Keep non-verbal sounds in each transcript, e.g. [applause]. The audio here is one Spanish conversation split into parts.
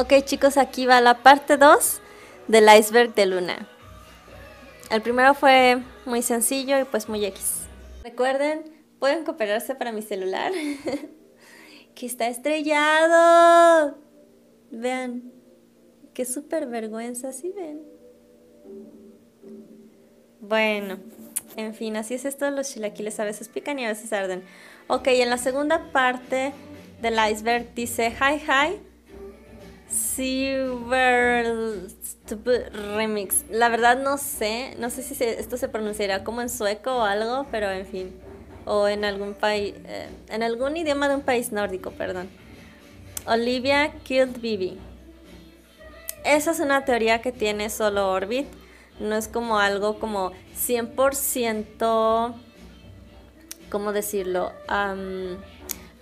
Ok chicos, aquí va la parte 2 del iceberg de Luna. El primero fue muy sencillo y pues muy X. Recuerden, pueden cooperarse para mi celular. [laughs] que está estrellado. Vean, qué súper vergüenza, ¿sí ven? Bueno, en fin, así es esto, los chilaquiles a veces pican y a veces arden. Ok, en la segunda parte del iceberg dice, hi, hi, Silver Remix. La verdad no sé, no sé si esto se pronunciará como en sueco o algo, pero en fin. O en algún país, eh, en algún idioma de un país nórdico, perdón. Olivia killed Bibi. Esa es una teoría que tiene solo Orbit. No es como algo como 100%, ¿cómo decirlo?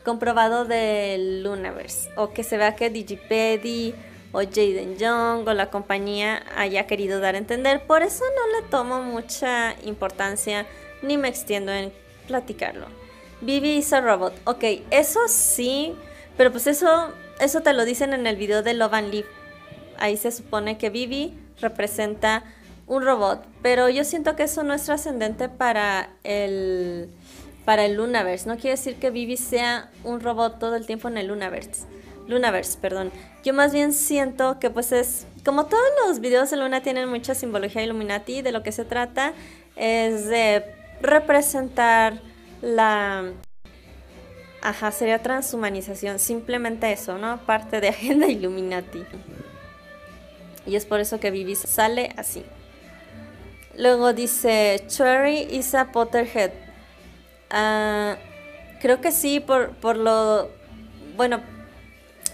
Comprobado del Lunaverse o que se vea que Digipedi o Jaden Young o la compañía haya querido dar a entender. Por eso no le tomo mucha importancia ni me extiendo en platicarlo. Vivi hizo robot. Ok, eso sí, pero pues eso, eso te lo dicen en el video de Love and Live. Ahí se supone que Vivi representa un robot, pero yo siento que eso no es trascendente para el para el Lunaverse. No quiere decir que Vivi sea un robot todo el tiempo en el Lunaverse. Lunaverse, perdón. Yo más bien siento que pues es, como todos los videos de Luna tienen mucha simbología Illuminati, de lo que se trata es de representar la... Ajá, sería transhumanización, simplemente eso, ¿no? Parte de agenda [laughs] Illuminati. Y es por eso que Vivi sale así. Luego dice, Cherry is a Potterhead. Ah, creo que sí, por, por lo. Bueno,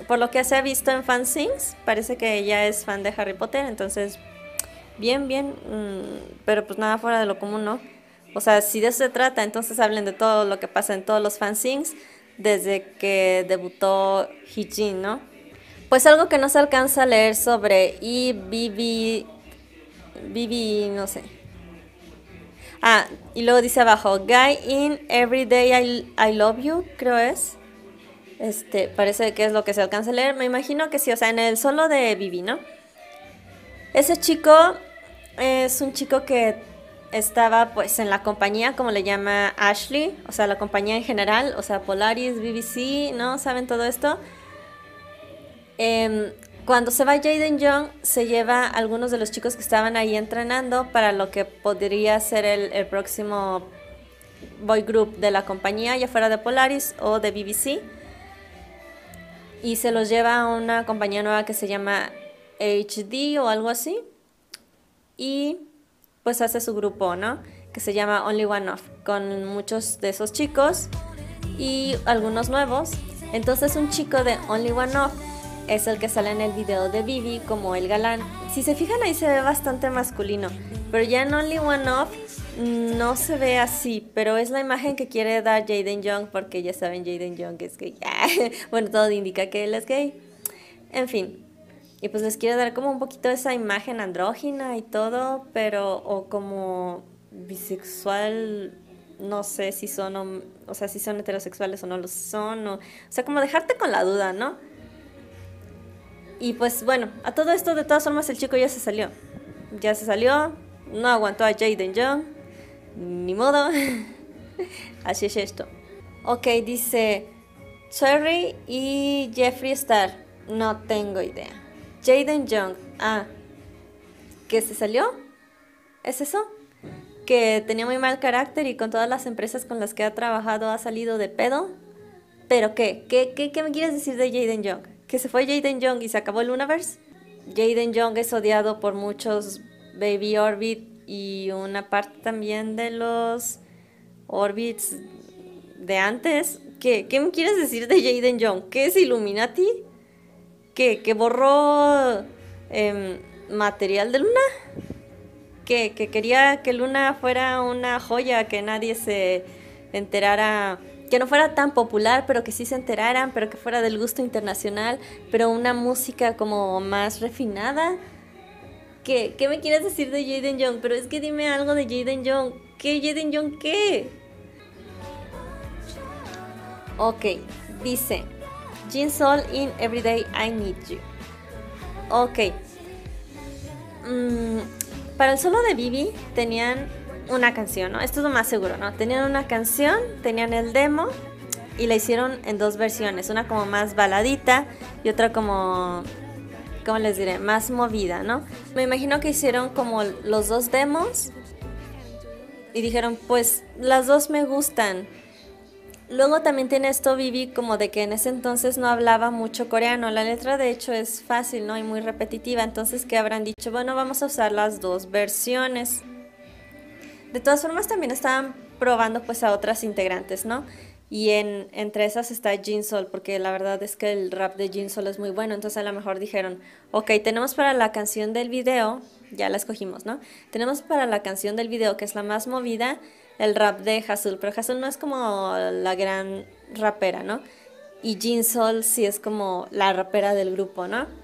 por lo que se ha visto en fanzines, parece que ella es fan de Harry Potter, entonces. Bien, bien. Mm, pero pues nada fuera de lo común, ¿no? O sea, si de eso se trata, entonces hablen de todo lo que pasa en todos los fanzines desde que debutó Hijin, ¿no? Pues algo que no se alcanza a leer sobre y Vivi, Vivi, no sé, Ah, y luego dice abajo, Guy in Everyday I, I Love You, creo es. Este, parece que es lo que se alcanza a leer. Me imagino que sí, o sea, en el solo de Vivi, ¿no? Ese chico es un chico que estaba pues en la compañía, como le llama Ashley, o sea, la compañía en general, o sea, Polaris, BBC, ¿no? ¿Saben todo esto? Eh, cuando se va Jaden Young, se lleva a algunos de los chicos que estaban ahí entrenando para lo que podría ser el, próximo boy group de la compañía, ya fuera de Polaris o de BBC. Y se los lleva a una compañía nueva que se llama HD o algo así. Y pues hace su grupo, ¿no? Que se llama Only One Off, con muchos de esos chicos y algunos nuevos. Entonces un chico de Only One Off es el que sale en el video de Vivi como el galán. Si se fijan ahí se ve bastante masculino, pero ya en Only One Off no se ve así, pero es la imagen que quiere dar Jaden Young porque ya saben Jaden Young es gay. [laughs] bueno, todo indica que él es gay. En fin. Y pues les quiero dar como un poquito esa imagen andrógina y todo, pero o como bisexual no sé si son o, o sea, si son heterosexuales o no lo son, o, o sea, como dejarte con la duda, ¿no? Y pues bueno, a todo esto de todas formas el chico ya se salió. Ya se salió, no aguantó a Jaden Young, ni modo. [laughs] Así es esto. Ok, dice Cherry y Jeffree Star. No tengo idea. Jaden Young. Ah, ¿que se salió? ¿Es eso? Que tenía muy mal carácter y con todas las empresas con las que ha trabajado ha salido de pedo. ¿Pero qué? ¿Qué, qué, qué me quieres decir de Jaden Young? Que se fue Jaden Young y se acabó el Universe. Jaden Young es odiado por muchos Baby Orbit y una parte también de los Orbits de antes. ¿Qué, qué me quieres decir de Jaden Young? ¿Qué es Illuminati? ¿Qué, que borró em, material de Luna? ¿Que, que quería que Luna fuera una joya, que nadie se enterara que no fuera tan popular, pero que sí se enteraran, pero que fuera del gusto internacional, pero una música como más refinada. ¿Qué, ¿Qué me quieres decir de Jaden Young? Pero es que dime algo de Jaden Young. ¿Qué Jaden Young qué? Ok, dice Jin Sol in Everyday I Need You. Ok. Mm, para el solo de Bibi tenían una canción, ¿no? Esto es lo más seguro, ¿no? Tenían una canción, tenían el demo y la hicieron en dos versiones, una como más baladita y otra como, ¿cómo les diré? Más movida, ¿no? Me imagino que hicieron como los dos demos y dijeron, pues las dos me gustan. Luego también tiene esto Vivi como de que en ese entonces no hablaba mucho coreano. La letra de hecho es fácil, ¿no? Y muy repetitiva. Entonces, ¿qué habrán dicho? Bueno, vamos a usar las dos versiones. De todas formas, también estaban probando pues a otras integrantes, ¿no? Y en, entre esas está Sol, porque la verdad es que el rap de Sol es muy bueno. Entonces a lo mejor dijeron, ok, tenemos para la canción del video, ya la escogimos, ¿no? Tenemos para la canción del video, que es la más movida, el rap de Hasul, pero Hasul no es como la gran rapera, ¿no? Y Sol sí es como la rapera del grupo, ¿no?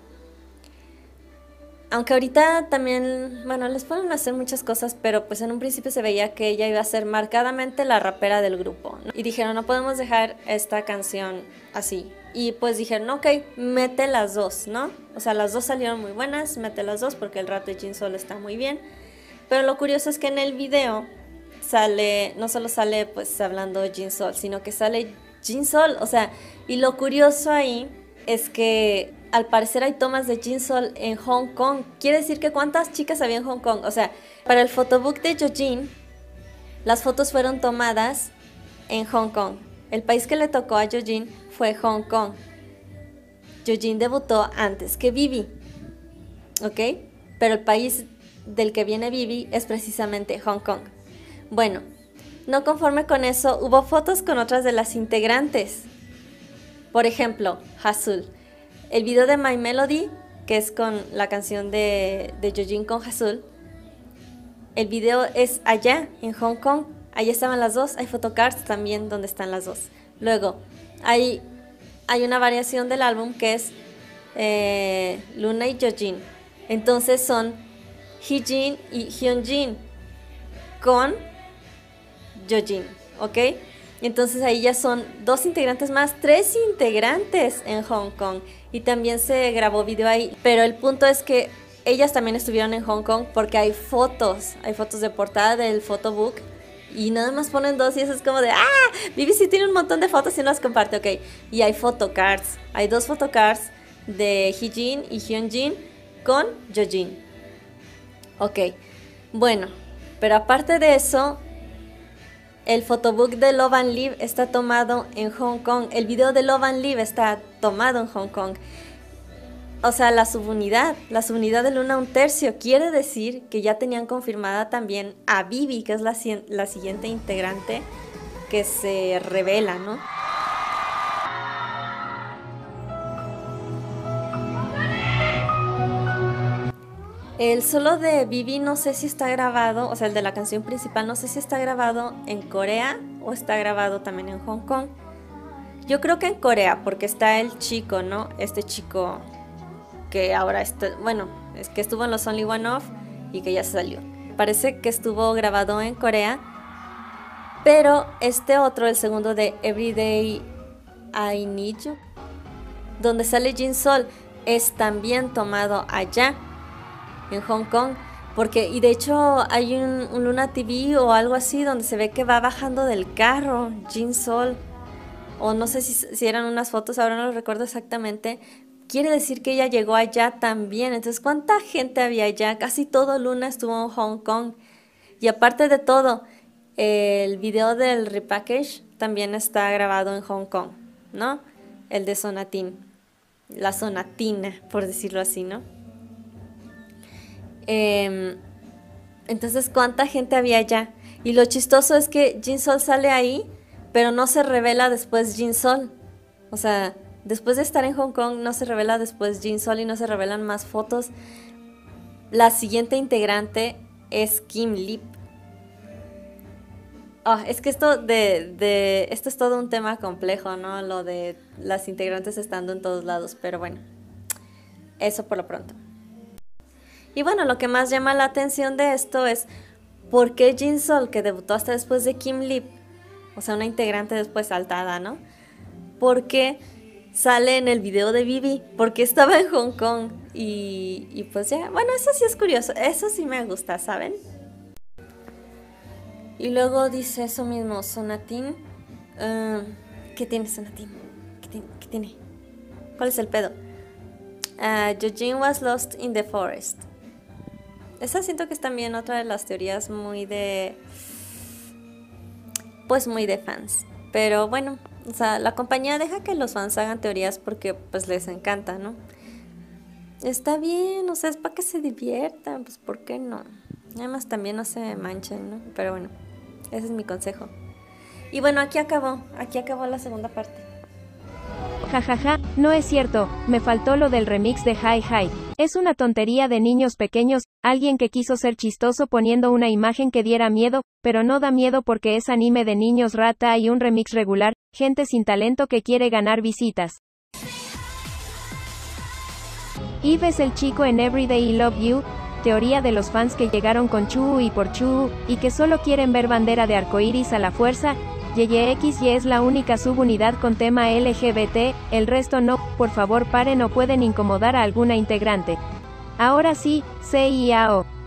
Aunque ahorita también, bueno, les pueden hacer muchas cosas, pero pues en un principio se veía que ella iba a ser marcadamente la rapera del grupo. Y dijeron, no podemos dejar esta canción así. Y pues dijeron, ok, mete las dos, ¿no? O sea, las dos salieron muy buenas, mete las dos porque el rap de Jin Sol está muy bien. Pero lo curioso es que en el video sale, no solo sale pues hablando Jin Sol, sino que sale Jin Sol. O sea, y lo curioso ahí es que al parecer hay tomas de Jinsol en Hong Kong. Quiere decir que cuántas chicas había en Hong Kong. O sea, para el photobook de Jojin, las fotos fueron tomadas en Hong Kong. El país que le tocó a Jojin fue Hong Kong. Jojin debutó antes que Vivi. ¿Ok? Pero el país del que viene Vivi es precisamente Hong Kong. Bueno, no conforme con eso, hubo fotos con otras de las integrantes. Por ejemplo, Hasul. El video de My Melody, que es con la canción de, de Jojin con Hasul, el video es allá, en Hong Kong. Allí estaban las dos. Hay photocards también donde están las dos. Luego, hay, hay una variación del álbum que es eh, Luna y Jojin. Entonces son Hee-jin y Hyunjin con Jojin, ¿ok? Entonces ahí ya son dos integrantes más, tres integrantes en Hong Kong. Y también se grabó video ahí. Pero el punto es que ellas también estuvieron en Hong Kong porque hay fotos, hay fotos de portada del photobook. Y nada más ponen dos y eso es como de, ah, BBC tiene un montón de fotos y no las comparte, ok. Y hay photocards, hay dos photocards de Hee-jin y Hyunjin con Jojin. Ok, bueno, pero aparte de eso, el photobook de Love and Live está tomado en Hong Kong. El video de Love and Live está tomado en Hong Kong. O sea, la subunidad, la subunidad de Luna un tercio, quiere decir que ya tenían confirmada también a Vivi, que es la, la siguiente integrante que se revela, ¿no? El solo de Vivi no sé si está grabado, o sea, el de la canción principal, no sé si está grabado en Corea o está grabado también en Hong Kong. Yo creo que en Corea, porque está el chico, ¿no? Este chico que ahora está, bueno, es que estuvo en los Only One Off y que ya salió. Parece que estuvo grabado en Corea, pero este otro, el segundo de Everyday I Need You, donde sale Jin Sol, es también tomado allá en Hong Kong. Porque, y de hecho hay un, Luna TV o algo así donde se ve que va bajando del carro Jin Sol. O no sé si, si eran unas fotos, ahora no lo recuerdo exactamente. Quiere decir que ella llegó allá también. Entonces, ¿cuánta gente había allá? Casi todo Luna estuvo en Hong Kong. Y aparte de todo, el video del repackage también está grabado en Hong Kong, ¿no? El de Sonatin. La Sonatina, por decirlo así, ¿no? Em, entonces, ¿cuánta gente había allá? Y lo chistoso es que Jin Sol sale ahí, pero no se revela después Jin Sol. O sea, después de estar en Hong Kong, no se revela después Jin Sol y no se revelan más fotos. La siguiente integrante es Kim Lip. Ah, es que esto de, esto es todo un tema complejo, ¿no? Lo de las integrantes estando en todos lados, pero bueno, eso por lo pronto. Y bueno, lo que más llama la atención de esto es por qué Jin Sol, que debutó hasta después de Kim Lip, o sea, una integrante después saltada, ¿no? Porque sale en el video de Vivi porque estaba en Hong Kong y, y pues ya, bueno, eso sí es curioso, eso sí me gusta, ¿saben? Y luego dice eso mismo, Sonatín. Ah, ¿Qué tiene Sonatín? ¿Qué, tiene? ¿Cuál es el pedo? Uh, was lost in the forest. Esa siento que es también otra de las teorías muy de... Pues muy de fans. Pero bueno, o sea, la compañía deja que los fans hagan teorías porque pues les encanta, ¿no? Está bien, o sea, es para que se diviertan, pues ¿por qué no? Además también no se manchen, ¿no? Pero bueno. Ese es mi consejo. Y bueno, aquí acabó, aquí acabó la segunda parte. Jajaja, no es cierto, me faltó lo del remix de Hi Hi. Es una tontería de niños pequeños, alguien que quiso ser chistoso poniendo una imagen que diera miedo, pero no da miedo porque es anime de niños rata y un remix regular, gente sin talento que quiere ganar visitas. Eve es el chico en Everyday Love You, teoría de los fans que llegaron con Chu y por Chu, y que solo quieren ver bandera de arcoiris a la fuerza, YYXY es la única subunidad con tema LGBT, el resto no, por favor paren o pueden incomodar a alguna integrante. Ahora sí, CIAO.